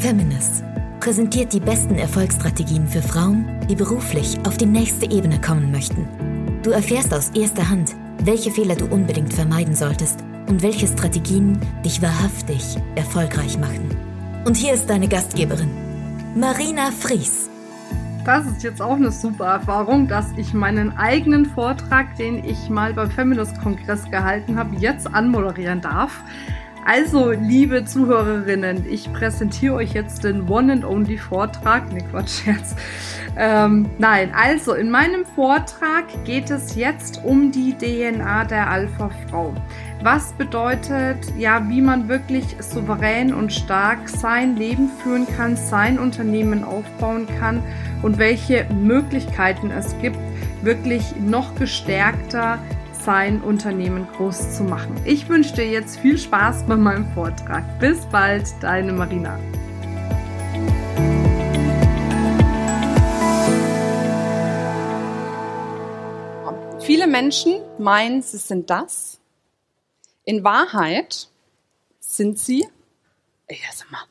Feminist präsentiert die besten Erfolgsstrategien für Frauen, die beruflich auf die nächste Ebene kommen möchten. Du erfährst aus erster Hand, welche Fehler du unbedingt vermeiden solltest und welche Strategien dich wahrhaftig erfolgreich machen. Und hier ist deine Gastgeberin, Marina Fries. Das ist jetzt auch eine super Erfahrung, dass ich meinen eigenen Vortrag, den ich mal beim Feminist-Kongress gehalten habe, jetzt anmoderieren darf. Also, liebe Zuhörerinnen, ich präsentiere euch jetzt den One and Only Vortrag. Ne, Quatsch, Scherz. Ähm, nein, also in meinem Vortrag geht es jetzt um die DNA der Alpha-Frau. Was bedeutet, ja, wie man wirklich souverän und stark sein Leben führen kann, sein Unternehmen aufbauen kann und welche Möglichkeiten es gibt, wirklich noch gestärkter sein Unternehmen groß zu machen. Ich wünsche dir jetzt viel Spaß bei meinem Vortrag. Bis bald, deine Marina. Viele Menschen meinen, sie sind das. In Wahrheit sind sie, ja, sag mal,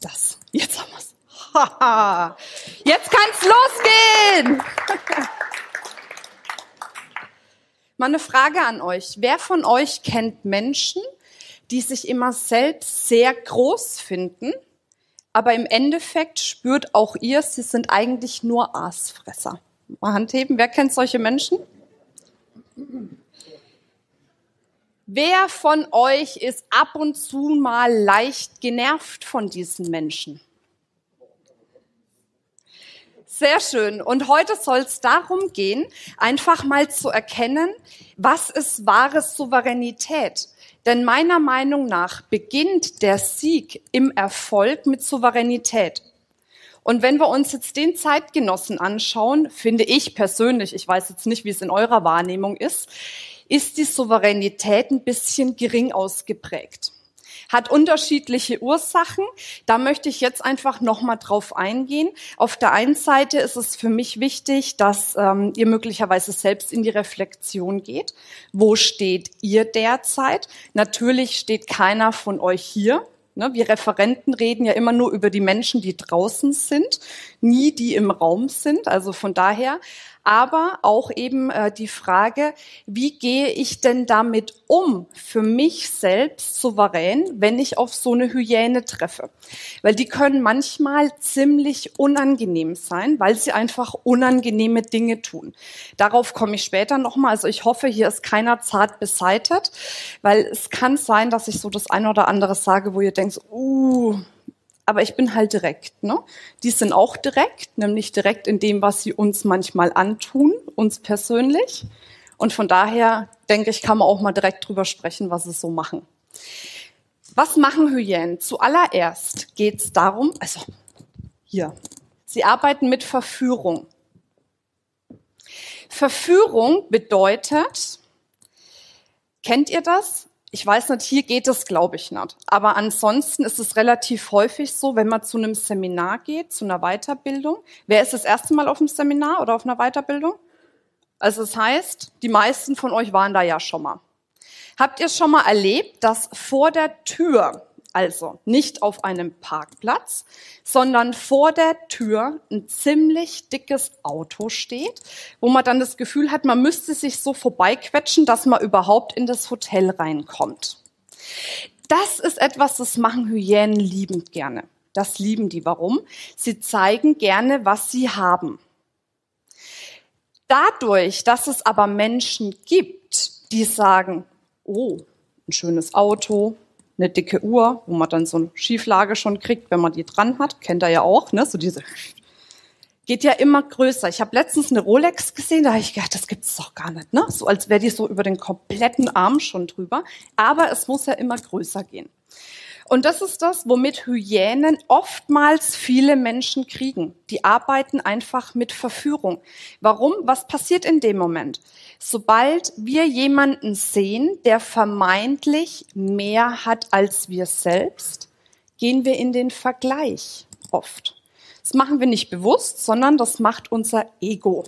das. Jetzt haben es. Jetzt kann es losgehen. Eine Frage an euch. Wer von euch kennt Menschen, die sich immer selbst sehr groß finden, aber im Endeffekt spürt auch ihr, sie sind eigentlich nur Aasfresser? Mal Handheben. Wer kennt solche Menschen? Wer von euch ist ab und zu mal leicht genervt von diesen Menschen? Sehr schön. Und heute soll es darum gehen, einfach mal zu erkennen, was ist wahre Souveränität? Denn meiner Meinung nach beginnt der Sieg im Erfolg mit Souveränität. Und wenn wir uns jetzt den Zeitgenossen anschauen, finde ich persönlich, ich weiß jetzt nicht, wie es in eurer Wahrnehmung ist, ist die Souveränität ein bisschen gering ausgeprägt hat unterschiedliche Ursachen. Da möchte ich jetzt einfach nochmal drauf eingehen. Auf der einen Seite ist es für mich wichtig, dass ähm, ihr möglicherweise selbst in die Reflexion geht. Wo steht ihr derzeit? Natürlich steht keiner von euch hier. Ne, wir Referenten reden ja immer nur über die Menschen, die draußen sind, nie die im Raum sind. Also von daher aber auch eben äh, die Frage, wie gehe ich denn damit um, für mich selbst souverän, wenn ich auf so eine Hyäne treffe? Weil die können manchmal ziemlich unangenehm sein, weil sie einfach unangenehme Dinge tun. Darauf komme ich später nochmal. Also ich hoffe, hier ist keiner zart beseitet, weil es kann sein, dass ich so das eine oder andere sage, wo ihr denkt, uh, aber ich bin halt direkt. Ne? Die sind auch direkt, nämlich direkt in dem, was sie uns manchmal antun, uns persönlich. Und von daher denke ich, kann man auch mal direkt drüber sprechen, was sie so machen. Was machen Hyänen? Zuallererst geht es darum, also hier, sie arbeiten mit Verführung. Verführung bedeutet, kennt ihr das? Ich weiß nicht, hier geht es, glaube ich nicht. Aber ansonsten ist es relativ häufig so, wenn man zu einem Seminar geht, zu einer Weiterbildung. Wer ist das erste Mal auf einem Seminar oder auf einer Weiterbildung? Also das heißt, die meisten von euch waren da ja schon mal. Habt ihr schon mal erlebt, dass vor der Tür also nicht auf einem Parkplatz, sondern vor der Tür ein ziemlich dickes Auto steht, wo man dann das Gefühl hat, man müsste sich so vorbeiquetschen, dass man überhaupt in das Hotel reinkommt. Das ist etwas, das machen Hyänen liebend gerne. Das lieben die. Warum? Sie zeigen gerne, was sie haben. Dadurch, dass es aber Menschen gibt, die sagen, oh, ein schönes Auto, eine dicke Uhr, wo man dann so eine Schieflage schon kriegt, wenn man die dran hat. Kennt ihr ja auch, ne? So diese geht ja immer größer. Ich habe letztens eine Rolex gesehen, da habe ich gedacht, das gibt's doch gar nicht, ne? So als wäre die so über den kompletten Arm schon drüber. Aber es muss ja immer größer gehen. Und das ist das, womit Hyänen oftmals viele Menschen kriegen. Die arbeiten einfach mit Verführung. Warum? Was passiert in dem Moment? Sobald wir jemanden sehen, der vermeintlich mehr hat als wir selbst, gehen wir in den Vergleich oft. Das machen wir nicht bewusst, sondern das macht unser Ego.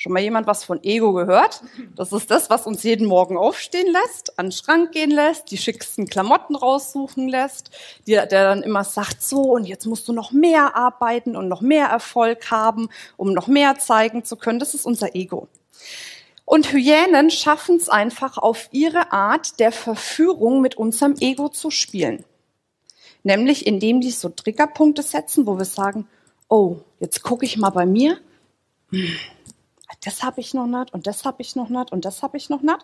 Schon mal jemand was von Ego gehört? Das ist das, was uns jeden Morgen aufstehen lässt, an den Schrank gehen lässt, die schicksten Klamotten raussuchen lässt, der, der dann immer sagt, so, und jetzt musst du noch mehr arbeiten und noch mehr Erfolg haben, um noch mehr zeigen zu können. Das ist unser Ego. Und Hyänen schaffen es einfach auf ihre Art der Verführung mit unserem Ego zu spielen. Nämlich indem die so Triggerpunkte setzen, wo wir sagen, oh, jetzt gucke ich mal bei mir. Hm das habe ich noch nicht und das habe ich noch nicht und das habe ich noch nicht.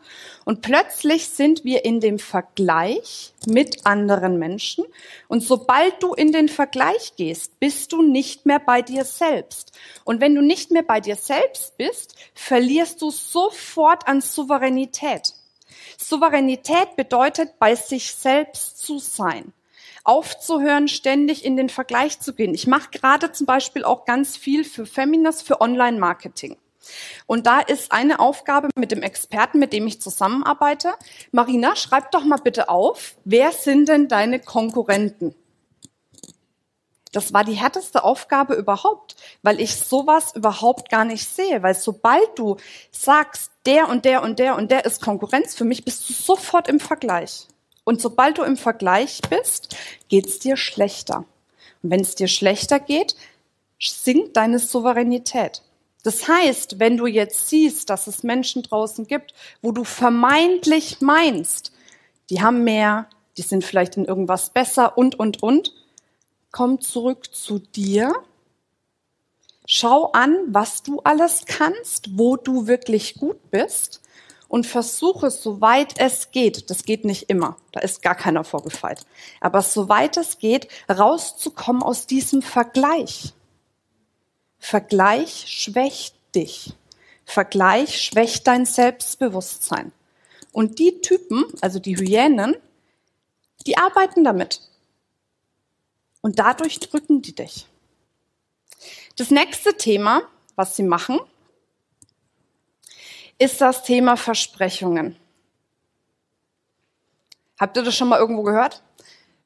Und plötzlich sind wir in dem Vergleich mit anderen Menschen. Und sobald du in den Vergleich gehst, bist du nicht mehr bei dir selbst. Und wenn du nicht mehr bei dir selbst bist, verlierst du sofort an Souveränität. Souveränität bedeutet, bei sich selbst zu sein aufzuhören, ständig in den Vergleich zu gehen. Ich mache gerade zum Beispiel auch ganz viel für Feminas, für Online-Marketing. Und da ist eine Aufgabe mit dem Experten, mit dem ich zusammenarbeite. Marina, schreib doch mal bitte auf, wer sind denn deine Konkurrenten? Das war die härteste Aufgabe überhaupt, weil ich sowas überhaupt gar nicht sehe. Weil sobald du sagst, der und der und der und der ist Konkurrenz für mich, bist du sofort im Vergleich. Und sobald du im Vergleich bist, geht's dir schlechter. Und wenn es dir schlechter geht, sinkt deine Souveränität. Das heißt, wenn du jetzt siehst, dass es Menschen draußen gibt, wo du vermeintlich meinst, die haben mehr, die sind vielleicht in irgendwas besser und, und, und, komm zurück zu dir. Schau an, was du alles kannst, wo du wirklich gut bist und versuche, soweit es geht, das geht nicht immer, da ist gar keiner vorgefeilt, aber soweit es geht, rauszukommen aus diesem Vergleich. Vergleich schwächt dich. Vergleich schwächt dein Selbstbewusstsein. Und die Typen, also die Hyänen, die arbeiten damit. Und dadurch drücken die dich. Das nächste Thema, was sie machen, ist das Thema Versprechungen. Habt ihr das schon mal irgendwo gehört?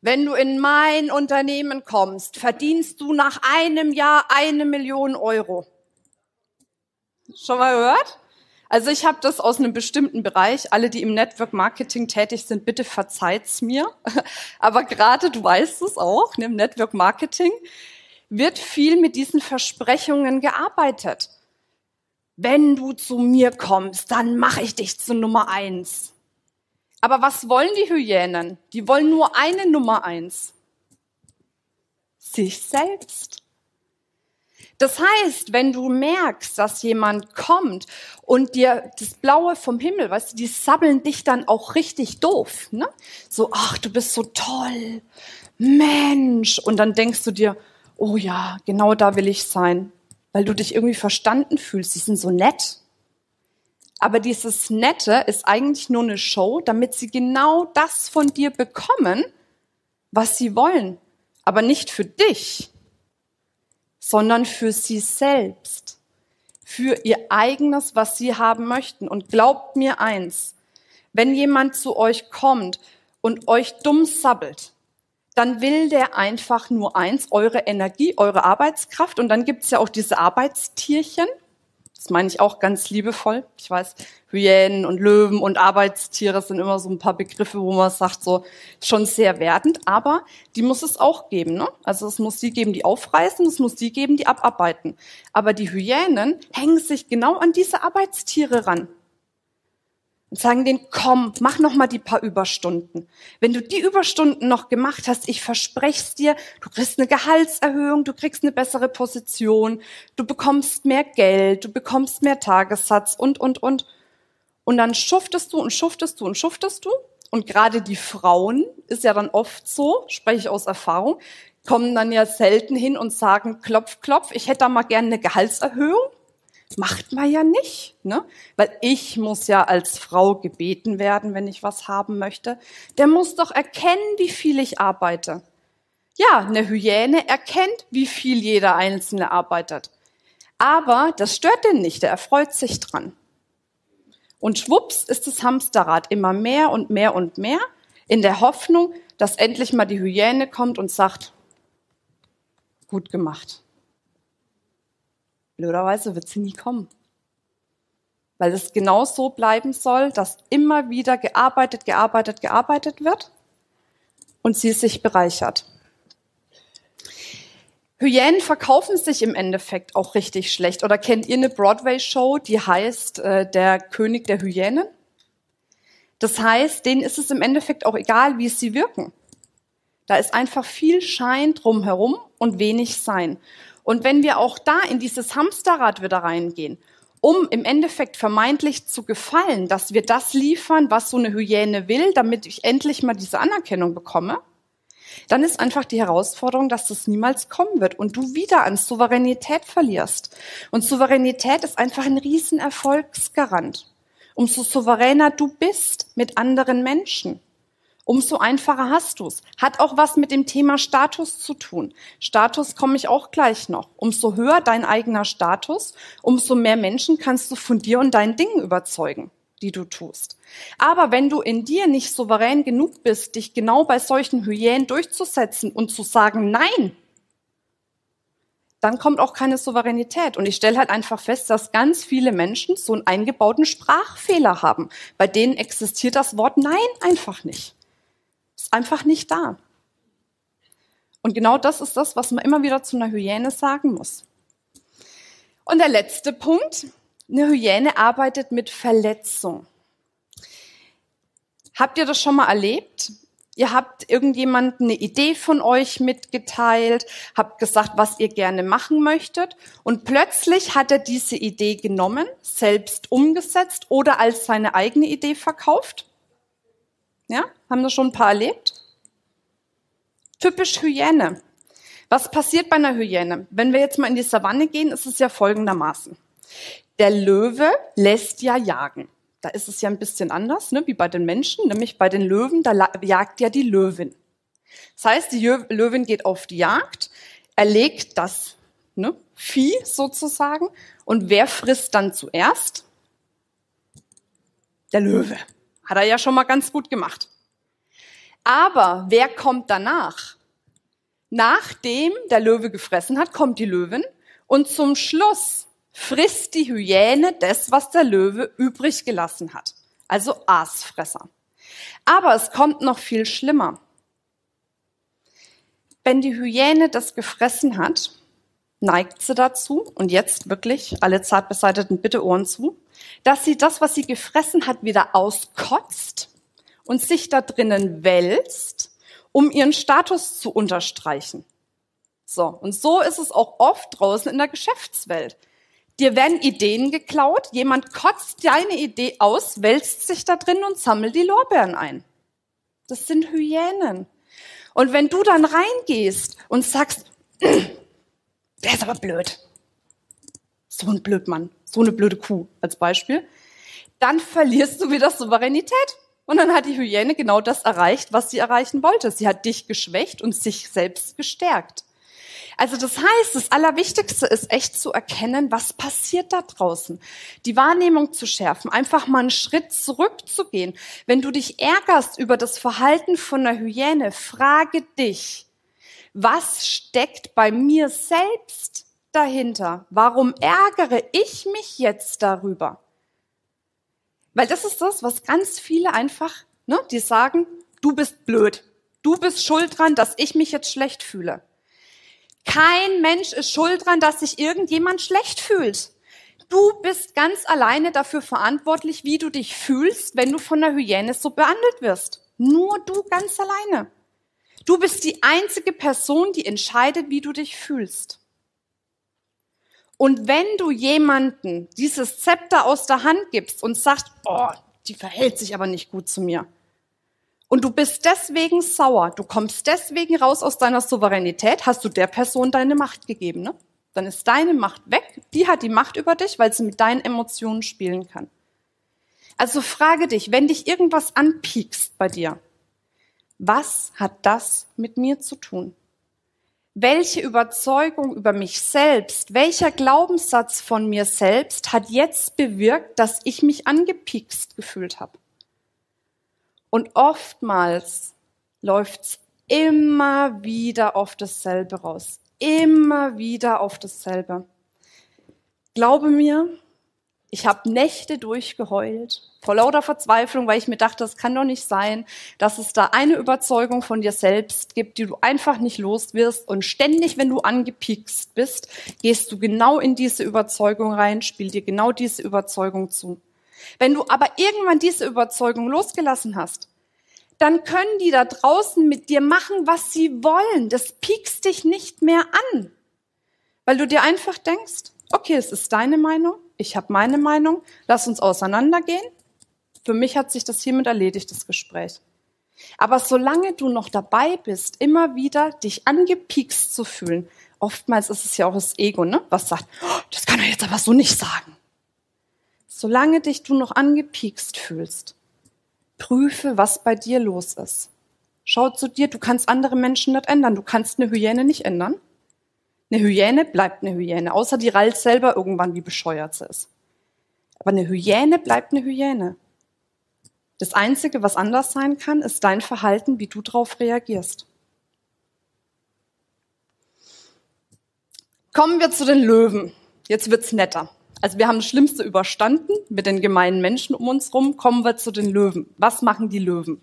Wenn du in mein Unternehmen kommst, verdienst du nach einem Jahr eine Million Euro. Schon mal gehört? Also ich habe das aus einem bestimmten Bereich. Alle, die im Network Marketing tätig sind, bitte verzeiht's mir. Aber gerade, du weißt es auch, ne, im Network Marketing wird viel mit diesen Versprechungen gearbeitet. Wenn du zu mir kommst, dann mache ich dich zu Nummer eins. Aber was wollen die Hyänen? Die wollen nur eine Nummer eins. Sich selbst. Das heißt, wenn du merkst, dass jemand kommt und dir das Blaue vom Himmel, weißt du, die sabbeln dich dann auch richtig doof, ne? So, ach, du bist so toll, Mensch. Und dann denkst du dir, oh ja, genau da will ich sein, weil du dich irgendwie verstanden fühlst. Die sind so nett. Aber dieses Nette ist eigentlich nur eine Show, damit sie genau das von dir bekommen, was sie wollen. Aber nicht für dich, sondern für sie selbst. Für ihr eigenes, was sie haben möchten. Und glaubt mir eins, wenn jemand zu euch kommt und euch dumm sabbelt, dann will der einfach nur eins, eure Energie, eure Arbeitskraft. Und dann gibt's ja auch diese Arbeitstierchen, das meine ich auch ganz liebevoll. Ich weiß, Hyänen und Löwen und Arbeitstiere sind immer so ein paar Begriffe, wo man sagt, so schon sehr wertend, aber die muss es auch geben. Ne? Also es muss die geben, die aufreißen, es muss die geben, die abarbeiten. Aber die Hyänen hängen sich genau an diese Arbeitstiere ran und sagen denen, komm, mach noch mal die paar Überstunden. Wenn du die Überstunden noch gemacht hast, ich verspreche dir, du kriegst eine Gehaltserhöhung, du kriegst eine bessere Position, du bekommst mehr Geld, du bekommst mehr Tagessatz und, und, und. Und dann schuftest du und schuftest du und schuftest du. Und gerade die Frauen ist ja dann oft so, spreche ich aus Erfahrung, kommen dann ja selten hin und sagen, klopf, klopf, ich hätte da mal gerne eine Gehaltserhöhung macht man ja nicht, ne? Weil ich muss ja als Frau gebeten werden, wenn ich was haben möchte. Der muss doch erkennen, wie viel ich arbeite. Ja, eine Hyäne erkennt, wie viel jeder Einzelne arbeitet. Aber das stört den nicht, der erfreut sich dran. Und schwupps ist das Hamsterrad immer mehr und mehr und mehr in der Hoffnung, dass endlich mal die Hyäne kommt und sagt, gut gemacht. Blöderweise wird sie nie kommen. weil es genau so bleiben soll, dass immer wieder gearbeitet, gearbeitet, gearbeitet wird und sie sich bereichert. Hyänen verkaufen sich im Endeffekt auch richtig schlecht. Oder kennt ihr eine Broadway-Show, die heißt äh, Der König der Hyänen? Das heißt, denen ist es im Endeffekt auch egal, wie sie wirken. Da ist einfach viel Schein drumherum und wenig Sein. Und wenn wir auch da in dieses Hamsterrad wieder reingehen, um im Endeffekt vermeintlich zu gefallen, dass wir das liefern, was so eine Hyäne will, damit ich endlich mal diese Anerkennung bekomme, dann ist einfach die Herausforderung, dass das niemals kommen wird und du wieder an Souveränität verlierst. Und Souveränität ist einfach ein Riesenerfolgsgarant. Umso souveräner du bist mit anderen Menschen, umso einfacher hast du's. Hat auch was mit dem Thema Status zu tun. Status komme ich auch gleich noch. Umso höher dein eigener Status, umso mehr Menschen kannst du von dir und deinen Dingen überzeugen die du tust. Aber wenn du in dir nicht souverän genug bist, dich genau bei solchen Hyänen durchzusetzen und zu sagen Nein, dann kommt auch keine Souveränität. Und ich stelle halt einfach fest, dass ganz viele Menschen so einen eingebauten Sprachfehler haben. Bei denen existiert das Wort Nein einfach nicht. Ist einfach nicht da. Und genau das ist das, was man immer wieder zu einer Hyäne sagen muss. Und der letzte Punkt, eine Hyäne arbeitet mit Verletzung. Habt ihr das schon mal erlebt? Ihr habt irgendjemand eine Idee von euch mitgeteilt, habt gesagt, was ihr gerne machen möchtet und plötzlich hat er diese Idee genommen, selbst umgesetzt oder als seine eigene Idee verkauft. Ja, haben das schon ein paar erlebt? Typisch Hyäne. Was passiert bei einer Hyäne? Wenn wir jetzt mal in die Savanne gehen, ist es ja folgendermaßen. Der Löwe lässt ja jagen. Da ist es ja ein bisschen anders, ne, wie bei den Menschen, nämlich bei den Löwen, da jagt ja die Löwin. Das heißt, die Löwin geht auf die Jagd, erlegt das ne, Vieh sozusagen. Und wer frisst dann zuerst? Der Löwe. Hat er ja schon mal ganz gut gemacht. Aber wer kommt danach? Nachdem der Löwe gefressen hat, kommt die Löwin. Und zum Schluss frisst die Hyäne das, was der Löwe übrig gelassen hat. Also Aasfresser. Aber es kommt noch viel schlimmer. Wenn die Hyäne das gefressen hat, neigt sie dazu, und jetzt wirklich alle zart beseiteten bitte Ohren zu, dass sie das, was sie gefressen hat, wieder auskotzt und sich da drinnen wälzt, um ihren Status zu unterstreichen. So, und so ist es auch oft draußen in der Geschäftswelt. Dir werden Ideen geklaut, jemand kotzt deine Idee aus, wälzt sich da drin und sammelt die Lorbeeren ein. Das sind Hyänen. Und wenn du dann reingehst und sagst, der ist aber blöd. So ein Blödmann, so eine blöde Kuh als Beispiel, dann verlierst du wieder Souveränität. Und dann hat die Hyäne genau das erreicht, was sie erreichen wollte. Sie hat dich geschwächt und sich selbst gestärkt. Also das heißt, das Allerwichtigste ist echt zu erkennen, was passiert da draußen. Die Wahrnehmung zu schärfen, einfach mal einen Schritt zurückzugehen. Wenn du dich ärgerst über das Verhalten von einer Hyäne, frage dich, was steckt bei mir selbst dahinter? Warum ärgere ich mich jetzt darüber? Weil das ist das, was ganz viele einfach, ne, die sagen, du bist blöd. Du bist schuld dran, dass ich mich jetzt schlecht fühle. Kein Mensch ist schuld dran, dass sich irgendjemand schlecht fühlt. Du bist ganz alleine dafür verantwortlich, wie du dich fühlst, wenn du von der Hyäne so behandelt wirst. Nur du ganz alleine. Du bist die einzige Person, die entscheidet, wie du dich fühlst. Und wenn du jemanden dieses Zepter aus der Hand gibst und sagst, oh, die verhält sich aber nicht gut zu mir, und du bist deswegen sauer, du kommst deswegen raus aus deiner Souveränität, hast du der Person deine Macht gegeben, ne? Dann ist deine Macht weg, die hat die Macht über dich, weil sie mit deinen Emotionen spielen kann. Also frage dich, wenn dich irgendwas anpiekst bei dir, was hat das mit mir zu tun? Welche Überzeugung über mich selbst, welcher Glaubenssatz von mir selbst hat jetzt bewirkt, dass ich mich angepiekst gefühlt habe? Und oftmals läuft's immer wieder auf dasselbe raus. Immer wieder auf dasselbe. Glaube mir, Ich habe Nächte durchgeheult, vor lauter Verzweiflung, weil ich mir dachte, das kann doch nicht sein, dass es da eine Überzeugung von dir selbst gibt, die du einfach nicht los wirst. Und ständig, wenn du angepiekst bist, gehst du genau in diese Überzeugung rein, spiel dir genau diese Überzeugung zu. Wenn du aber irgendwann diese Überzeugung losgelassen hast, dann können die da draußen mit dir machen, was sie wollen. Das piekst dich nicht mehr an, weil du dir einfach denkst, okay, es ist deine Meinung, ich habe meine Meinung, lass uns auseinandergehen. Für mich hat sich das hiermit erledigt, das Gespräch. Aber solange du noch dabei bist, immer wieder dich angepiekst zu fühlen, oftmals ist es ja auch das Ego, ne? was sagt, oh, das kann er jetzt aber so nicht sagen. Solange dich du noch angepiekst fühlst, prüfe, was bei dir los ist. Schau zu dir, du kannst andere Menschen nicht ändern. Du kannst eine Hyäne nicht ändern. Eine Hyäne bleibt eine Hyäne, außer die rallt selber irgendwann, wie bescheuert sie ist. Aber eine Hyäne bleibt eine Hyäne. Das Einzige, was anders sein kann, ist dein Verhalten, wie du darauf reagierst. Kommen wir zu den Löwen. Jetzt wird's netter. Also wir haben das Schlimmste überstanden mit den gemeinen Menschen um uns rum. Kommen wir zu den Löwen. Was machen die Löwen?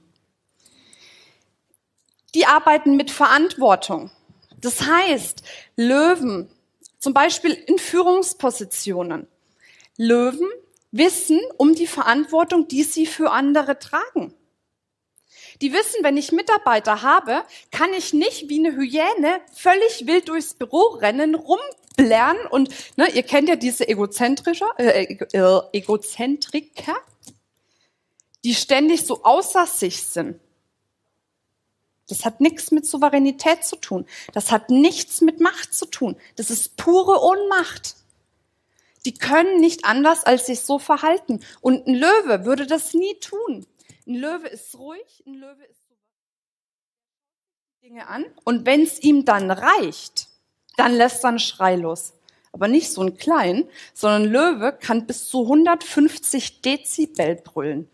Die arbeiten mit Verantwortung. Das heißt, Löwen, zum Beispiel in Führungspositionen, Löwen wissen um die Verantwortung, die sie für andere tragen. Die wissen, wenn ich Mitarbeiter habe, kann ich nicht wie eine Hyäne völlig wild durchs Büro rennen, rumblären und ne, ihr kennt ja diese egozentrische, äh, äh, Egozentriker, die ständig so außer sich sind. Das hat nichts mit Souveränität zu tun. Das hat nichts mit Macht zu tun. Das ist pure Ohnmacht. Die können nicht anders, als sich so verhalten. Und ein Löwe würde das nie tun. Ein Löwe ist ruhig, ein Löwe ist Dinge an. Und wenn es ihm dann reicht, dann lässt er einen Schrei los. Aber nicht so ein klein, sondern ein Löwe kann bis zu 150 Dezibel brüllen.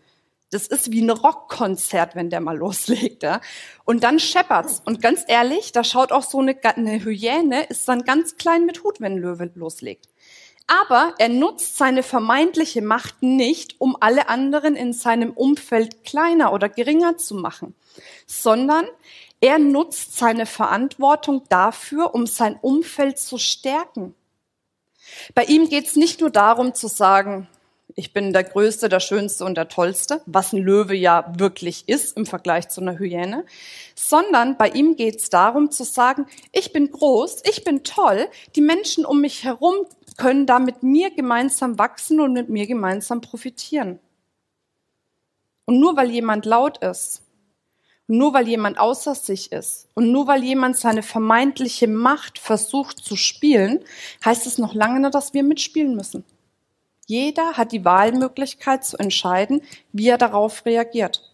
Das ist wie ein Rockkonzert, wenn der mal loslegt. Ja? Und dann scheppert's. Und ganz ehrlich, da schaut auch so eine, eine Hyäne, ist dann ganz klein mit Hut, wenn ein Löwe loslegt. Aber er nutzt seine vermeintliche Macht nicht, um alle anderen in seinem Umfeld kleiner oder geringer zu machen, sondern er nutzt seine Verantwortung dafür, um sein Umfeld zu stärken. Bei ihm geht's nicht nur darum zu sagen, ich bin der Größte, der Schönste und der Tollste, was ein Löwe ja wirklich ist im Vergleich zu einer Hyäne, sondern bei ihm geht es darum zu sagen, ich bin groß, ich bin toll, die Menschen um mich herum können da mit mir gemeinsam wachsen und mit mir gemeinsam profitieren. Und nur weil jemand laut ist, nur weil jemand außer sich ist und nur weil jemand seine vermeintliche Macht versucht zu spielen, heißt es noch lange nicht, dass wir mitspielen müssen. Jeder hat die Wahlmöglichkeit zu entscheiden, wie er darauf reagiert.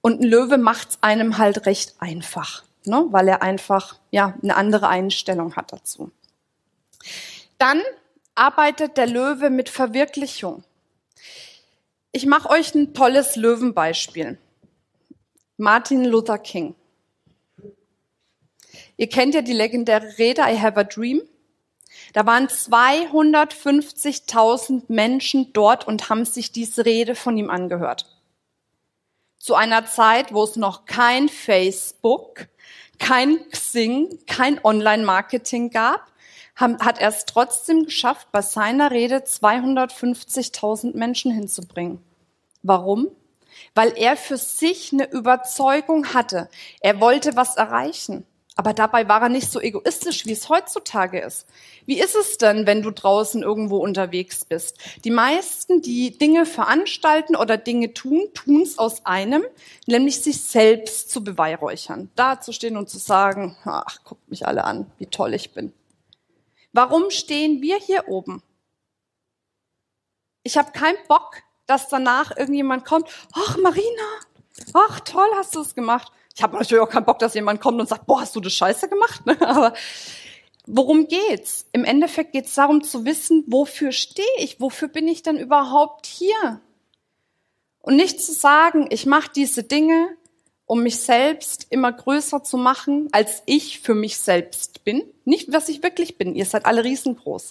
Und ein Löwe macht es einem halt recht einfach, ne? weil er einfach ja eine andere Einstellung hat dazu. Dann arbeitet der Löwe mit Verwirklichung. Ich mache euch ein tolles Löwenbeispiel. Martin Luther King. Ihr kennt ja die legendäre Rede I Have a Dream. Da waren 250.000 Menschen dort und haben sich diese Rede von ihm angehört. Zu einer Zeit, wo es noch kein Facebook, kein Xing, kein Online-Marketing gab, hat er es trotzdem geschafft, bei seiner Rede 250.000 Menschen hinzubringen. Warum? Weil er für sich eine Überzeugung hatte. Er wollte was erreichen. Aber dabei war er nicht so egoistisch, wie es heutzutage ist. Wie ist es denn, wenn du draußen irgendwo unterwegs bist? Die meisten, die Dinge veranstalten oder Dinge tun, tun es aus einem, nämlich sich selbst zu beweihräuchern. Da zu stehen und zu sagen, ach, guckt mich alle an, wie toll ich bin. Warum stehen wir hier oben? Ich habe keinen Bock, dass danach irgendjemand kommt, ach Marina, ach toll hast du es gemacht. Ich habe natürlich auch keinen Bock, dass jemand kommt und sagt, boah, hast du das scheiße gemacht? Ne? Aber worum geht's? Im Endeffekt geht's darum zu wissen, wofür stehe ich? Wofür bin ich denn überhaupt hier? Und nicht zu sagen, ich mache diese Dinge, um mich selbst immer größer zu machen, als ich für mich selbst bin. Nicht, was ich wirklich bin. Ihr seid alle riesengroß.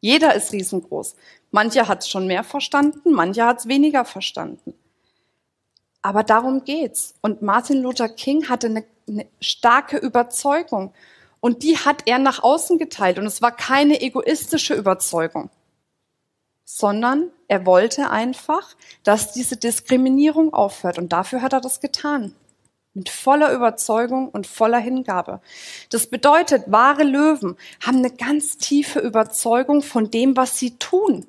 Jeder ist riesengroß. Mancher hat es schon mehr verstanden, mancher hat es weniger verstanden. Aber darum geht's. Und Martin Luther King hatte eine, eine starke Überzeugung. Und die hat er nach außen geteilt. Und es war keine egoistische Überzeugung, sondern er wollte einfach, dass diese Diskriminierung aufhört. Und dafür hat er das getan. Mit voller Überzeugung und voller Hingabe. Das bedeutet, wahre Löwen haben eine ganz tiefe Überzeugung von dem, was sie tun.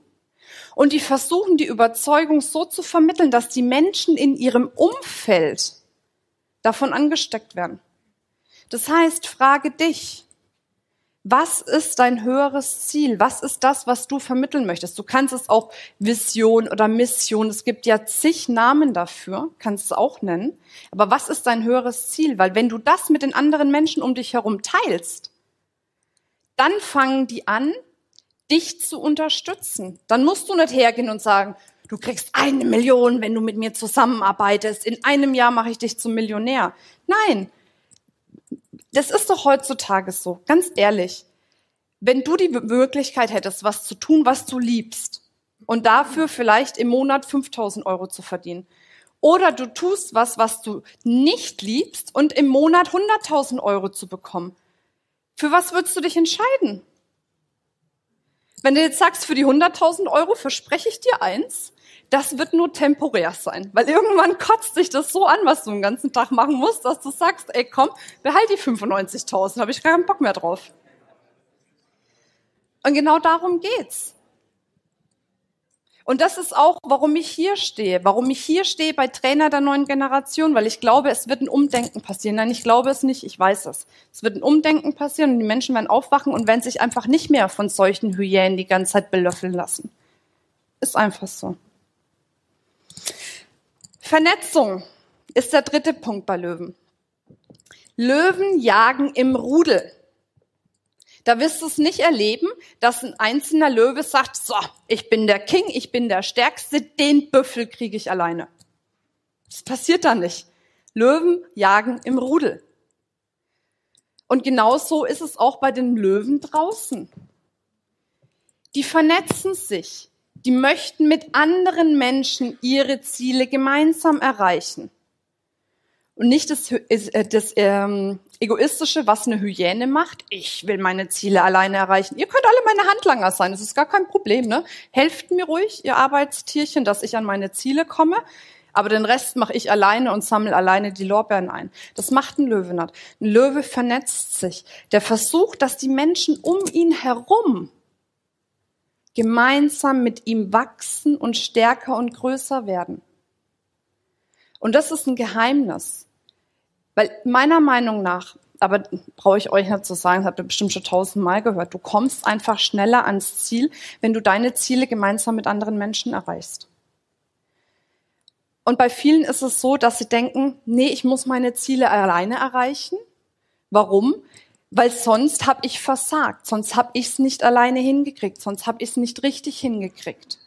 Und die versuchen, die Überzeugung so zu vermitteln, dass die Menschen in ihrem Umfeld davon angesteckt werden. Das heißt, frage dich, was ist dein höheres Ziel? Was ist das, was du vermitteln möchtest? Du kannst es auch Vision oder Mission. Es gibt ja zig Namen dafür, kannst es auch nennen. Aber was ist dein höheres Ziel? Weil wenn du das mit den anderen Menschen um dich herum teilst, dann fangen die an, dich zu unterstützen. Dann musst du nicht hergehen und sagen, du kriegst eine Million, wenn du mit mir zusammenarbeitest. In einem Jahr mache ich dich zum Millionär. Nein, das ist doch heutzutage so, ganz ehrlich. Wenn du die Möglichkeit hättest, was zu tun, was du liebst, und dafür vielleicht im Monat 5000 Euro zu verdienen, oder du tust was, was du nicht liebst, und im Monat 100.000 Euro zu bekommen, für was würdest du dich entscheiden? Wenn du jetzt sagst, für die 100.000 Euro verspreche ich dir eins, das wird nur temporär sein, weil irgendwann kotzt sich das so an, was du den ganzen Tag machen musst, dass du sagst, ey komm, behalt die 95.000, habe ich gar keinen Bock mehr drauf. Und genau darum geht's. Und das ist auch, warum ich hier stehe, warum ich hier stehe bei Trainer der neuen Generation, weil ich glaube, es wird ein Umdenken passieren. Nein, ich glaube es nicht, ich weiß es. Es wird ein Umdenken passieren und die Menschen werden aufwachen und werden sich einfach nicht mehr von solchen Hyänen die ganze Zeit belöffeln lassen. Ist einfach so. Vernetzung ist der dritte Punkt bei Löwen. Löwen jagen im Rudel. Da wirst du es nicht erleben, dass ein einzelner Löwe sagt, so, ich bin der King, ich bin der Stärkste, den Büffel kriege ich alleine. Das passiert da nicht. Löwen jagen im Rudel. Und genauso ist es auch bei den Löwen draußen. Die vernetzen sich die möchten mit anderen Menschen ihre Ziele gemeinsam erreichen. Und nicht das, äh, das ähm, Egoistische, was eine Hyäne macht. Ich will meine Ziele alleine erreichen. Ihr könnt alle meine Handlanger sein, das ist gar kein Problem. Ne? Helft mir ruhig, ihr Arbeitstierchen, dass ich an meine Ziele komme. Aber den Rest mache ich alleine und sammle alleine die Lorbeeren ein. Das macht ein Löwe nicht. Ein Löwe vernetzt sich. Der versucht, dass die Menschen um ihn herum gemeinsam mit ihm wachsen und stärker und größer werden. Und das ist ein Geheimnis. Weil meiner Meinung nach, aber brauche ich euch nicht zu sagen, das habt ihr bestimmt schon tausendmal gehört, du kommst einfach schneller ans Ziel, wenn du deine Ziele gemeinsam mit anderen Menschen erreichst. Und bei vielen ist es so, dass sie denken, nee, ich muss meine Ziele alleine erreichen. Warum? Weil sonst habe ich versagt, sonst habe ich es nicht alleine hingekriegt, sonst habe ich es nicht richtig hingekriegt.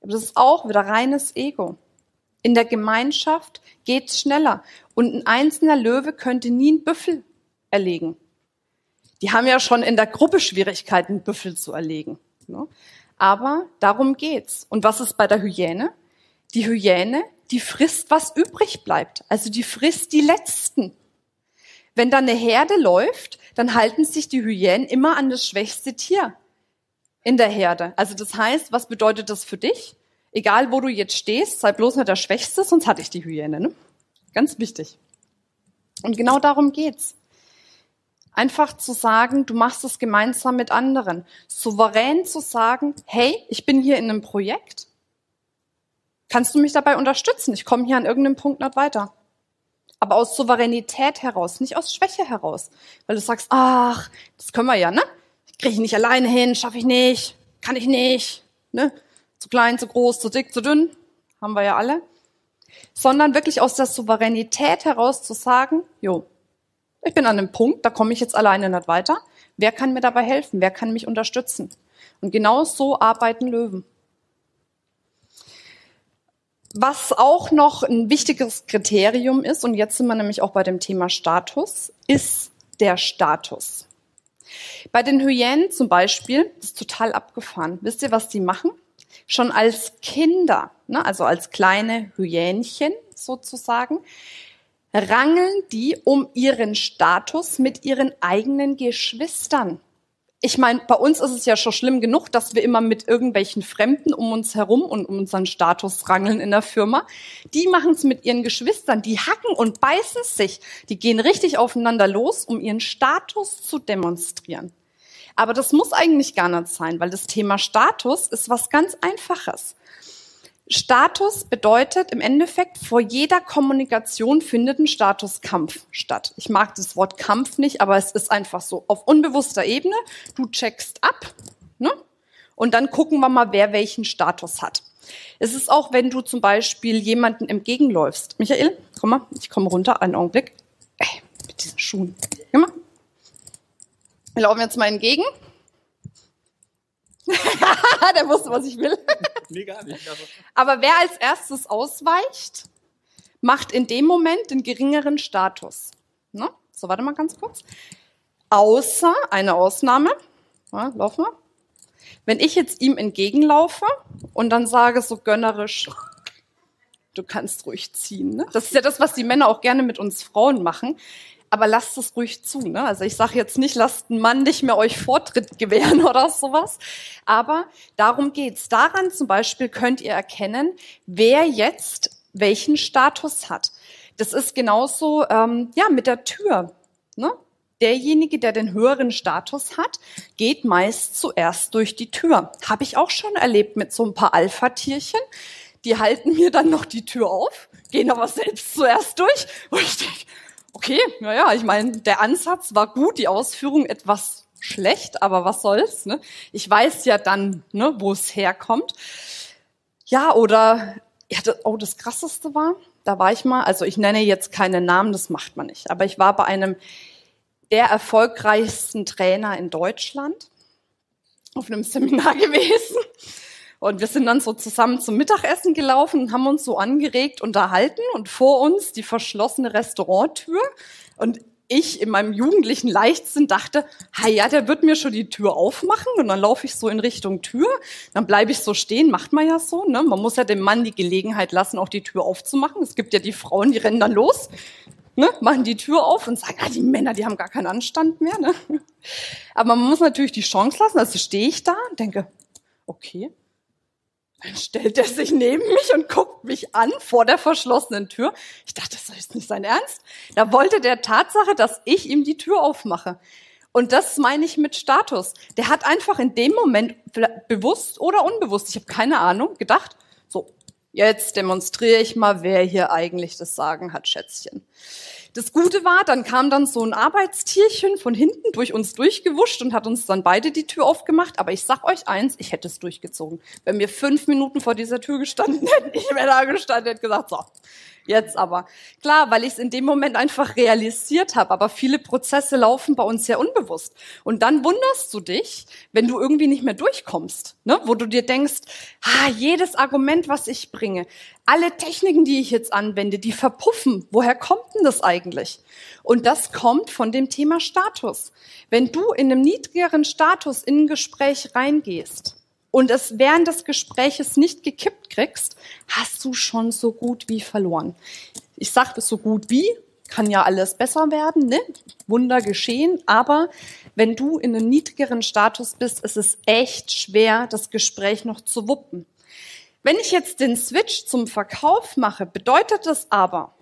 Aber das ist auch wieder reines Ego. In der Gemeinschaft geht's schneller. Und ein einzelner Löwe könnte nie einen Büffel erlegen. Die haben ja schon in der Gruppe Schwierigkeiten, einen Büffel zu erlegen. Ne? Aber darum geht's. Und was ist bei der Hyäne? Die Hyäne, die frisst, was übrig bleibt. Also die frisst die Letzten. Wenn da eine Herde läuft, dann halten sich die Hyänen immer an das schwächste Tier in der Herde. Also das heißt, was bedeutet das für dich? Egal, wo du jetzt stehst, sei bloß nicht der Schwächste, sonst hatte ich die Hyäne. Ne? Ganz wichtig. Und genau darum geht's. Einfach zu sagen, du machst es gemeinsam mit anderen. Souverän zu sagen, hey, ich bin hier in einem Projekt. Kannst du mich dabei unterstützen? Ich komme hier an irgendeinem Punkt nicht weiter aber aus Souveränität heraus, nicht aus Schwäche heraus. Weil du sagst, ach, das können wir ja, ne? Kriege ich nicht alleine hin, schaffe ich nicht, kann ich nicht, ne? Zu klein, zu groß, zu dick, zu dünn, haben wir ja alle. Sondern wirklich aus der Souveränität heraus zu sagen, jo, ich bin an einem Punkt, da komme ich jetzt alleine nicht weiter. Wer kann mir dabei helfen? Wer kann mich unterstützen? Und genau so arbeiten Löwen. Was auch noch ein wichtiges Kriterium ist, und jetzt sind wir nämlich auch bei dem Thema Status, ist der Status. Bei den Hyänen zum Beispiel, das ist total abgefahren. Wisst ihr, was die machen? Schon als Kinder, ne, also als kleine Hyänchen sozusagen, rangeln die um ihren Status mit ihren eigenen Geschwistern. Ich meine, bei uns ist es ja schon schlimm genug, dass wir immer mit irgendwelchen Fremden um uns herum und um unseren Status rangeln in der Firma. Die machen es mit ihren Geschwistern, die hacken und beißen sich. Die gehen richtig aufeinander los, um ihren Status zu demonstrieren. Aber das muss eigentlich gar nicht sein, weil das Thema Status ist was ganz Einfaches. Status bedeutet im Endeffekt, vor jeder Kommunikation findet ein Statuskampf statt. Ich mag das Wort Kampf nicht, aber es ist einfach so. Auf unbewusster Ebene, du checkst ab ne? und dann gucken wir mal, wer welchen Status hat. Es ist auch, wenn du zum Beispiel jemanden entgegenläufst. Michael, komm mal, ich komme runter, einen Augenblick. Ey, mit diesen Schuhen. Wir laufen jetzt mal entgegen. der wusste, was ich will. nee, gar nicht. Also. Aber wer als erstes ausweicht, macht in dem Moment den geringeren Status. Ne? So, warte mal ganz kurz. Außer eine Ausnahme. Ja, lauf mal. Wenn ich jetzt ihm entgegenlaufe und dann sage so gönnerisch, du kannst ruhig ziehen. Ne? Das ist ja das, was die Männer auch gerne mit uns Frauen machen aber lasst es ruhig zu. Ne? Also ich sage jetzt nicht, lasst einen Mann nicht mehr euch Vortritt gewähren oder sowas. Aber darum geht's. Daran zum Beispiel könnt ihr erkennen, wer jetzt welchen Status hat. Das ist genauso ähm, ja mit der Tür. Ne? Derjenige, der den höheren Status hat, geht meist zuerst durch die Tür. Habe ich auch schon erlebt mit so ein paar Alpha-Tierchen. Die halten mir dann noch die Tür auf, gehen aber selbst zuerst durch. Und ich denke, okay, naja, ich meine, der Ansatz war gut, die Ausführung etwas schlecht, aber was soll's, ne? Ich weiß ja dann, ne, wo es herkommt. Ja, oder, ja, das, oh, das Krasseste war, da war ich mal, also ich nenne jetzt keine Namen, das macht man nicht, aber ich war bei einem der erfolgreichsten Trainer in Deutschland auf einem Seminar gewesen. Und wir sind dann so zusammen zum Mittagessen gelaufen und haben uns so angeregt unterhalten und vor uns die verschlossene Restauranttür. Und ich in meinem jugendlichen Leichtsinn dachte, ha ja, der wird mir schon die Tür aufmachen und dann laufe ich so in Richtung Tür, dann bleibe ich so stehen, macht man ja so, ne? Man muss ja dem Mann die Gelegenheit lassen, auch die Tür aufzumachen. Es gibt ja die Frauen, die rennen dann los, ne? machen die Tür auf und sagen, ah, die Männer, die haben gar keinen Anstand mehr, ne? Aber man muss natürlich die Chance lassen, also stehe ich da und denke, okay, dann stellt er sich neben mich und guckt mich an vor der verschlossenen Tür. Ich dachte, das ist nicht sein Ernst. Da wollte der Tatsache, dass ich ihm die Tür aufmache. Und das meine ich mit Status. Der hat einfach in dem Moment bewusst oder unbewusst, ich habe keine Ahnung, gedacht, so, jetzt demonstriere ich mal, wer hier eigentlich das Sagen hat, Schätzchen. Das Gute war, dann kam dann so ein Arbeitstierchen von hinten durch uns durchgewuscht und hat uns dann beide die Tür aufgemacht. Aber ich sag euch eins, ich hätte es durchgezogen. Wenn wir fünf Minuten vor dieser Tür gestanden hätten, ich wäre da gestanden, hätte gesagt, so, Jetzt aber. Klar, weil ich es in dem Moment einfach realisiert habe, aber viele Prozesse laufen bei uns ja unbewusst. Und dann wunderst du dich, wenn du irgendwie nicht mehr durchkommst, ne? wo du dir denkst, ah, jedes Argument, was ich bringe, alle Techniken, die ich jetzt anwende, die verpuffen. Woher kommt denn das eigentlich? Und das kommt von dem Thema Status. Wenn du in einem niedrigeren Status in ein Gespräch reingehst, und es während des Gespräches nicht gekippt kriegst, hast du schon so gut wie verloren. Ich sage so gut wie, kann ja alles besser werden, ne? Wunder geschehen, aber wenn du in einem niedrigeren Status bist, ist es echt schwer, das Gespräch noch zu wuppen. Wenn ich jetzt den Switch zum Verkauf mache, bedeutet das aber,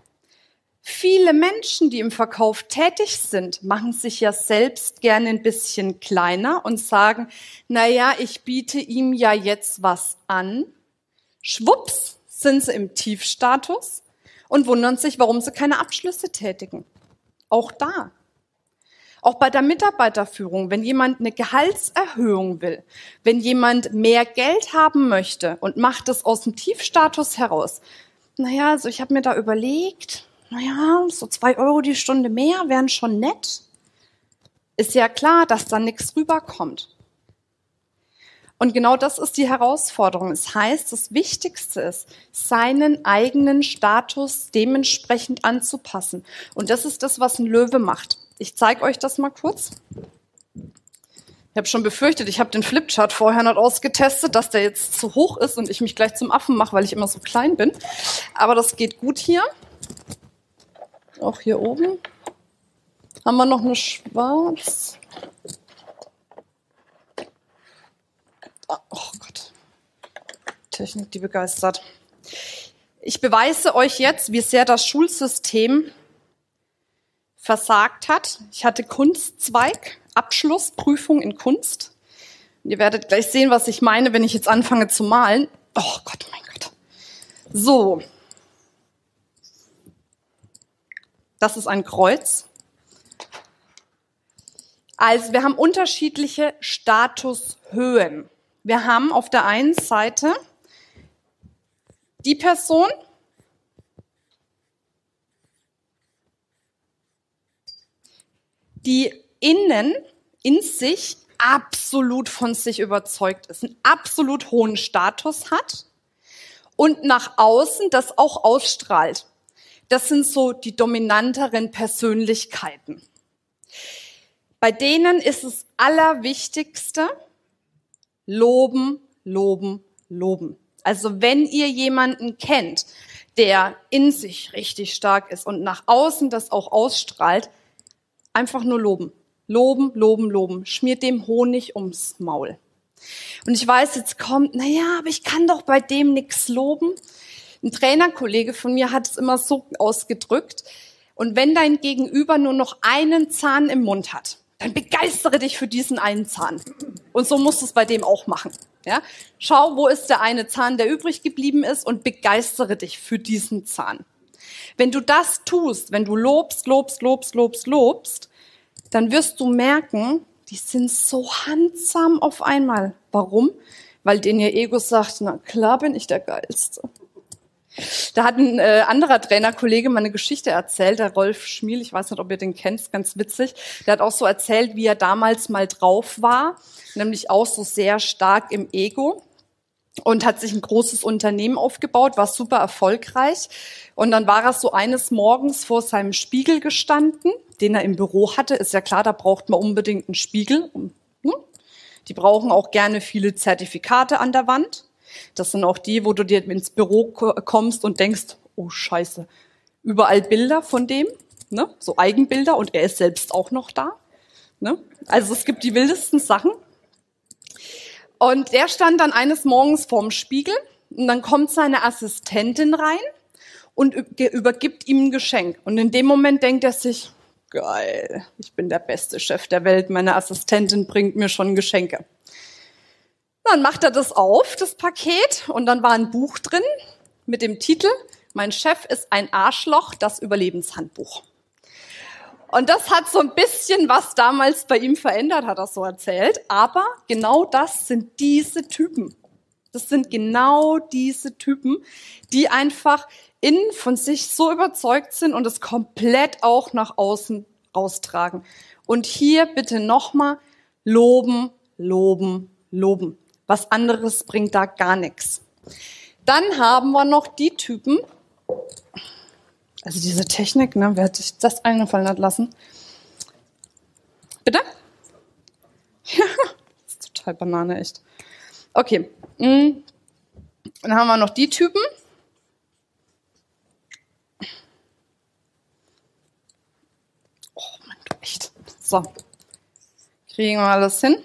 Viele Menschen, die im Verkauf tätig sind, machen sich ja selbst gerne ein bisschen kleiner und sagen, na ja, ich biete ihm ja jetzt was an. Schwupps sind sie im Tiefstatus und wundern sich, warum sie keine Abschlüsse tätigen. Auch da. Auch bei der Mitarbeiterführung, wenn jemand eine Gehaltserhöhung will, wenn jemand mehr Geld haben möchte und macht es aus dem Tiefstatus heraus. Naja, also ich habe mir da überlegt, naja, so zwei Euro die Stunde mehr wären schon nett. Ist ja klar, dass da nichts rüberkommt. Und genau das ist die Herausforderung. Es das heißt, das Wichtigste ist, seinen eigenen Status dementsprechend anzupassen. Und das ist das, was ein Löwe macht. Ich zeige euch das mal kurz. Ich habe schon befürchtet, ich habe den Flipchart vorher noch ausgetestet, dass der jetzt zu hoch ist und ich mich gleich zum Affen mache, weil ich immer so klein bin. Aber das geht gut hier. Auch hier oben. Haben wir noch eine schwarz? Oh Gott. Technik, die begeistert. Ich beweise euch jetzt, wie sehr das Schulsystem versagt hat. Ich hatte Kunstzweig Abschlussprüfung in Kunst. Ihr werdet gleich sehen, was ich meine, wenn ich jetzt anfange zu malen. Oh Gott, mein Gott. So. Das ist ein Kreuz. Also wir haben unterschiedliche Statushöhen. Wir haben auf der einen Seite die Person, die innen in sich absolut von sich überzeugt ist, einen absolut hohen Status hat und nach außen das auch ausstrahlt. Das sind so die dominanteren Persönlichkeiten. Bei denen ist es allerwichtigste, loben, loben, loben. Also wenn ihr jemanden kennt, der in sich richtig stark ist und nach außen das auch ausstrahlt, Einfach nur loben. Loben, loben, loben. Schmiert dem Honig ums Maul. Und ich weiß, jetzt kommt, na ja, aber ich kann doch bei dem nichts loben. Ein Trainerkollege von mir hat es immer so ausgedrückt. Und wenn dein Gegenüber nur noch einen Zahn im Mund hat, dann begeistere dich für diesen einen Zahn. Und so musst du es bei dem auch machen. Ja? Schau, wo ist der eine Zahn, der übrig geblieben ist und begeistere dich für diesen Zahn. Wenn du das tust, wenn du lobst, lobst, lobst, lobst, lobst, dann wirst du merken, die sind so handsam auf einmal. Warum? Weil denen ihr Ego sagt, na klar bin ich der Geilste. Da hat ein äh, anderer Trainerkollege mal eine Geschichte erzählt, der Rolf Schmiel, ich weiß nicht, ob ihr den kennt, ganz witzig. Der hat auch so erzählt, wie er damals mal drauf war, nämlich auch so sehr stark im Ego und hat sich ein großes Unternehmen aufgebaut, war super erfolgreich. Und dann war er so eines Morgens vor seinem Spiegel gestanden, den er im Büro hatte. Ist ja klar, da braucht man unbedingt einen Spiegel. Hm? Die brauchen auch gerne viele Zertifikate an der Wand. Das sind auch die, wo du dir ins Büro kommst und denkst, oh Scheiße, überall Bilder von dem, ne? so Eigenbilder und er ist selbst auch noch da. Ne? Also es gibt die wildesten Sachen. Und der stand dann eines Morgens vorm Spiegel und dann kommt seine Assistentin rein und übergibt ihm ein Geschenk. Und in dem Moment denkt er sich, geil, ich bin der beste Chef der Welt, meine Assistentin bringt mir schon Geschenke. Dann macht er das auf, das Paket, und dann war ein Buch drin mit dem Titel Mein Chef ist ein Arschloch, das Überlebenshandbuch. Und das hat so ein bisschen was damals bei ihm verändert, hat er so erzählt. Aber genau das sind diese Typen. Das sind genau diese Typen, die einfach innen von sich so überzeugt sind und es komplett auch nach außen raustragen. Und hier bitte nochmal loben, loben, loben. Was anderes bringt da gar nichts. Dann haben wir noch die Typen, also diese Technik, ne, wer hat sich das eingefallen hat lassen? Bitte? Ja, das ist total Banane, echt. Okay. Mm. Dann haben wir noch die Typen. Oh mein Gott, echt. So. Kriegen wir alles hin.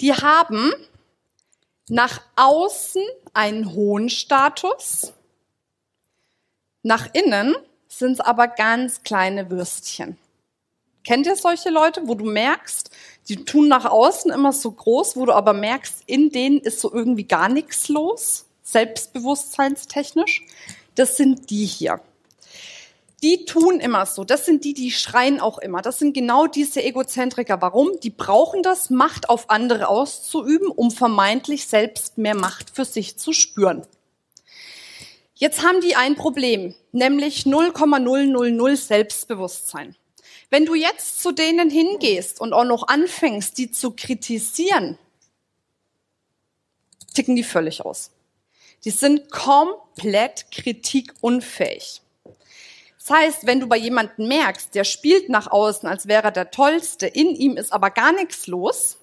Die haben nach außen einen hohen Status, nach innen sind es aber ganz kleine Würstchen. Kennt ihr solche Leute, wo du merkst, die tun nach außen immer so groß, wo du aber merkst, in denen ist so irgendwie gar nichts los, selbstbewusstseinstechnisch? Das sind die hier die tun immer so. Das sind die, die schreien auch immer. Das sind genau diese Egozentriker. Warum? Die brauchen das, Macht auf andere auszuüben, um vermeintlich selbst mehr Macht für sich zu spüren. Jetzt haben die ein Problem, nämlich 0,000 Selbstbewusstsein. Wenn du jetzt zu denen hingehst und auch noch anfängst, die zu kritisieren, ticken die völlig aus. Die sind komplett kritikunfähig. Das heißt, wenn du bei jemandem merkst, der spielt nach außen, als wäre er der Tollste, in ihm ist aber gar nichts los,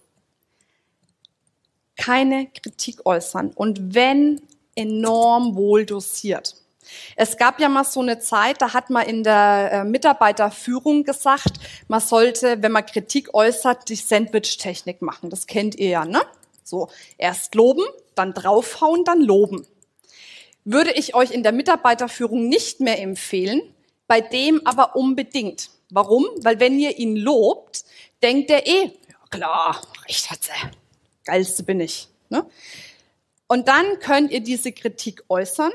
keine Kritik äußern. Und wenn, enorm wohl dosiert. Es gab ja mal so eine Zeit, da hat man in der äh, Mitarbeiterführung gesagt, man sollte, wenn man Kritik äußert, die Sandwich-Technik machen. Das kennt ihr ja, ne? So, erst loben, dann draufhauen, dann loben. Würde ich euch in der Mitarbeiterführung nicht mehr empfehlen, bei dem aber unbedingt. Warum? Weil wenn ihr ihn lobt, denkt er eh, ja klar, recht hat sie. Geilste bin ich. Ne? Und dann könnt ihr diese Kritik äußern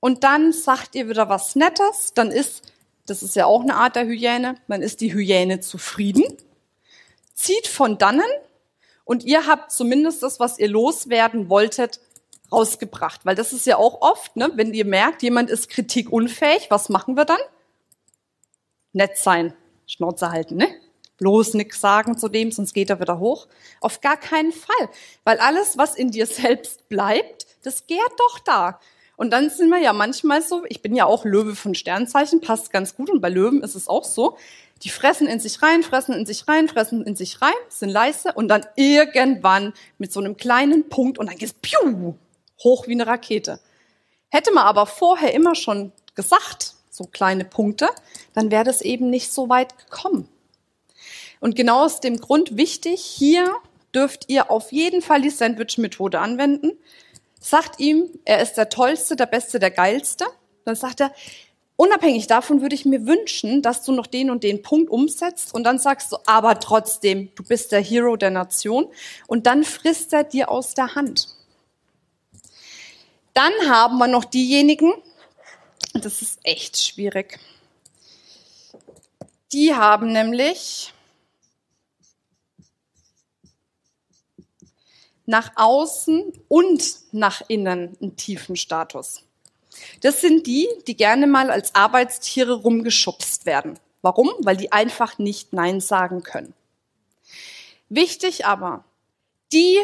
und dann sagt ihr wieder was Nettes, dann ist, das ist ja auch eine Art der Hyäne, dann ist die Hyäne zufrieden, zieht von dannen und ihr habt zumindest das, was ihr loswerden wolltet, rausgebracht. Weil das ist ja auch oft, ne, wenn ihr merkt, jemand ist kritikunfähig, was machen wir dann? Nett sein, Schnauze halten, ne? Bloß nix sagen zu dem, sonst geht er wieder hoch. Auf gar keinen Fall. Weil alles, was in dir selbst bleibt, das gärt doch da. Und dann sind wir ja manchmal so, ich bin ja auch Löwe von Sternzeichen, passt ganz gut. Und bei Löwen ist es auch so. Die fressen in sich rein, fressen in sich rein, fressen in sich rein, sind leise und dann irgendwann mit so einem kleinen Punkt und dann geht's piu, hoch wie eine Rakete. Hätte man aber vorher immer schon gesagt, so kleine Punkte, dann wäre das eben nicht so weit gekommen. Und genau aus dem Grund wichtig, hier dürft ihr auf jeden Fall die Sandwich-Methode anwenden sagt ihm, er ist der Tollste, der Beste, der Geilste. Dann sagt er, unabhängig davon würde ich mir wünschen, dass du noch den und den Punkt umsetzt und dann sagst du, aber trotzdem, du bist der Hero der Nation und dann frisst er dir aus der Hand. Dann haben wir noch diejenigen, das ist echt schwierig. Die haben nämlich nach außen und nach innen einen tiefen Status. Das sind die, die gerne mal als Arbeitstiere rumgeschubst werden. Warum? Weil die einfach nicht Nein sagen können. Wichtig aber, die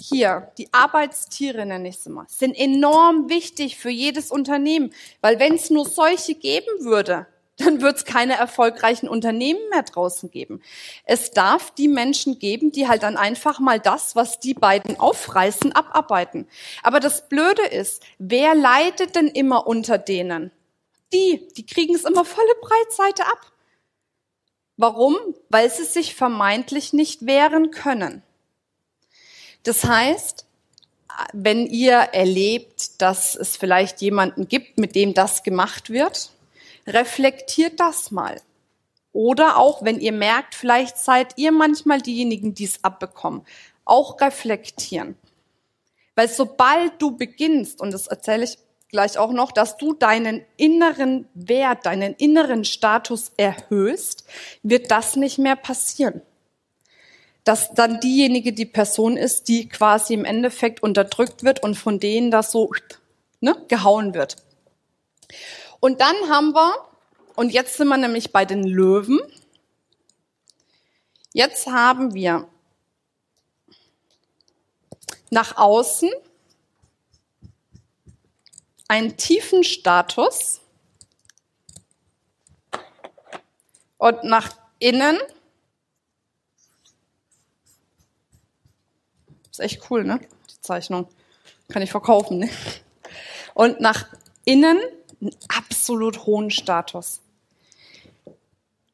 hier, die Arbeitstiere nenne ich sie mal, sind enorm wichtig für jedes Unternehmen, weil wenn es nur solche geben würde, dann wird es keine erfolgreichen Unternehmen mehr draußen geben. Es darf die Menschen geben, die halt dann einfach mal das, was die beiden aufreißen, abarbeiten. Aber das Blöde ist, wer leidet denn immer unter denen? Die, die kriegen es immer volle Breitseite ab. Warum? Weil sie sich vermeintlich nicht wehren können. Das heißt, wenn ihr erlebt, dass es vielleicht jemanden gibt, mit dem das gemacht wird, reflektiert das mal. Oder auch, wenn ihr merkt, vielleicht seid ihr manchmal diejenigen, die es abbekommen, auch reflektieren. Weil sobald du beginnst, und das erzähle ich gleich auch noch, dass du deinen inneren Wert, deinen inneren Status erhöhst, wird das nicht mehr passieren. Dass dann diejenige die Person ist, die quasi im Endeffekt unterdrückt wird und von denen das so ne, gehauen wird. Und dann haben wir, und jetzt sind wir nämlich bei den Löwen. Jetzt haben wir nach außen einen tiefen Status und nach innen ist echt cool, ne? Die Zeichnung kann ich verkaufen, ne? Und nach innen einen absolut hohen Status.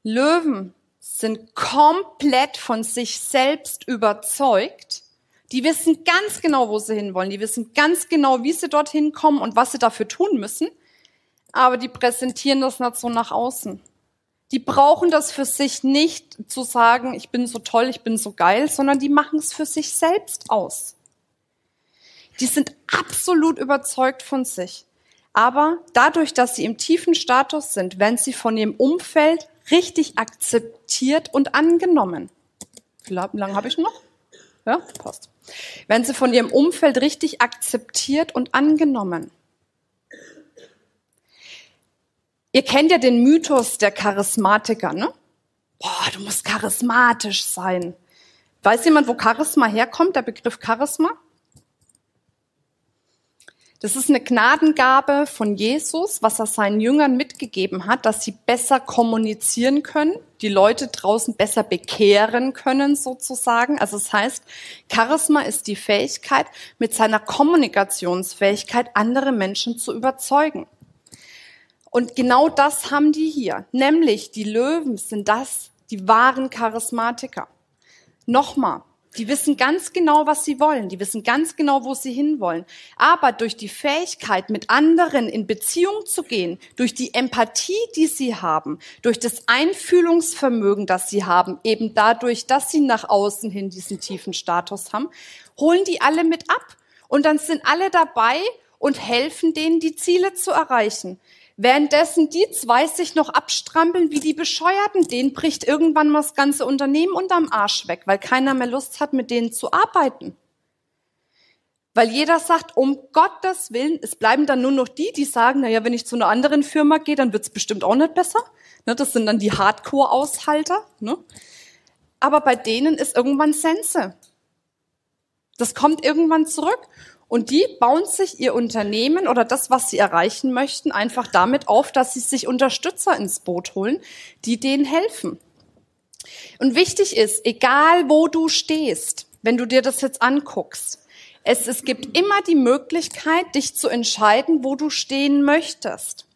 Löwen sind komplett von sich selbst überzeugt. Die wissen ganz genau, wo sie hinwollen. Die wissen ganz genau, wie sie dorthin kommen und was sie dafür tun müssen. Aber die präsentieren das nicht so nach außen. Die brauchen das für sich nicht zu sagen, ich bin so toll, ich bin so geil, sondern die machen es für sich selbst aus. Die sind absolut überzeugt von sich. Aber dadurch, dass sie im tiefen Status sind, werden sie von ihrem Umfeld richtig akzeptiert und angenommen. Wie lange habe ich noch? Ja, passt. Werden sie von ihrem Umfeld richtig akzeptiert und angenommen. Ihr kennt ja den Mythos der Charismatiker, ne? Boah, du musst charismatisch sein. Weiß jemand, wo Charisma herkommt, der Begriff Charisma? Das ist eine Gnadengabe von Jesus, was er seinen Jüngern mitgegeben hat, dass sie besser kommunizieren können, die Leute draußen besser bekehren können sozusagen. Also das heißt, Charisma ist die Fähigkeit, mit seiner Kommunikationsfähigkeit andere Menschen zu überzeugen. Und genau das haben die hier. Nämlich die Löwen sind das, die wahren Charismatiker. Nochmal, die wissen ganz genau, was sie wollen. Die wissen ganz genau, wo sie hinwollen. Aber durch die Fähigkeit, mit anderen in Beziehung zu gehen, durch die Empathie, die sie haben, durch das Einfühlungsvermögen, das sie haben, eben dadurch, dass sie nach außen hin diesen tiefen Status haben, holen die alle mit ab. Und dann sind alle dabei und helfen denen, die Ziele zu erreichen. Währenddessen die zwei sich noch abstrampeln wie die Bescheuerten, denen bricht irgendwann mal das ganze Unternehmen unterm Arsch weg, weil keiner mehr Lust hat, mit denen zu arbeiten. Weil jeder sagt, um Gottes Willen, es bleiben dann nur noch die, die sagen, naja, wenn ich zu einer anderen Firma gehe, dann wird's bestimmt auch nicht besser. Ne, das sind dann die Hardcore-Aushalter. Ne? Aber bei denen ist irgendwann Sense. Das kommt irgendwann zurück. Und die bauen sich ihr Unternehmen oder das, was sie erreichen möchten, einfach damit auf, dass sie sich Unterstützer ins Boot holen, die denen helfen. Und wichtig ist, egal wo du stehst, wenn du dir das jetzt anguckst, es, es gibt immer die Möglichkeit, dich zu entscheiden, wo du stehen möchtest.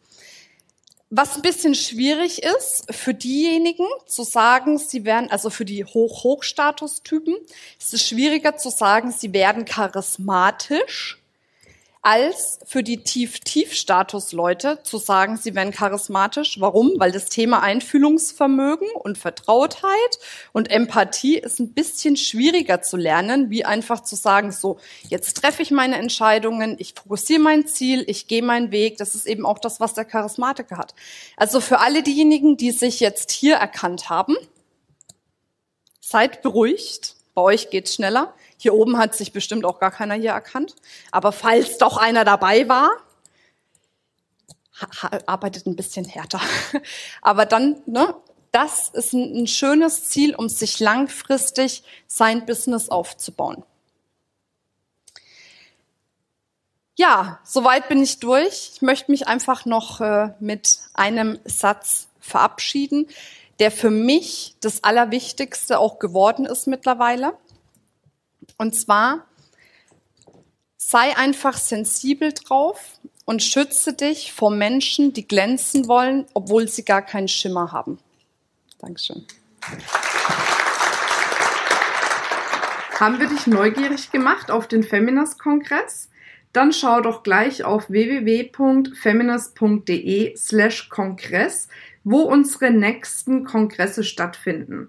Was ein bisschen schwierig ist für diejenigen zu sagen, sie werden, also für die Hoch-Hochstatus-Typen, ist es schwieriger zu sagen, sie werden charismatisch, als für die Tief-Tief-Status-Leute zu sagen, sie werden charismatisch. Warum? Weil das Thema Einfühlungsvermögen und Vertrautheit und Empathie ist ein bisschen schwieriger zu lernen, wie einfach zu sagen, so, jetzt treffe ich meine Entscheidungen, ich fokussiere mein Ziel, ich gehe meinen Weg. Das ist eben auch das, was der Charismatiker hat. Also für alle diejenigen, die sich jetzt hier erkannt haben, seid beruhigt. Bei euch geht's schneller. Hier oben hat sich bestimmt auch gar keiner hier erkannt. Aber falls doch einer dabei war, arbeitet ein bisschen härter. Aber dann, ne, das ist ein, schönes Ziel, um sich langfristig sein Business aufzubauen. Ja, soweit bin ich durch. Ich möchte mich einfach noch äh, mit einem Satz verabschieden, der für mich das Allerwichtigste auch geworden ist mittlerweile. Und zwar, sei einfach sensibel drauf und schütze dich vor Menschen, die glänzen wollen, obwohl sie gar keinen Schimmer haben. Dankeschön. Haben wir dich neugierig gemacht auf den Feminist-Kongress? Dann schau doch gleich auf www.feminist.de slash Kongress, wo unsere nächsten Kongresse stattfinden.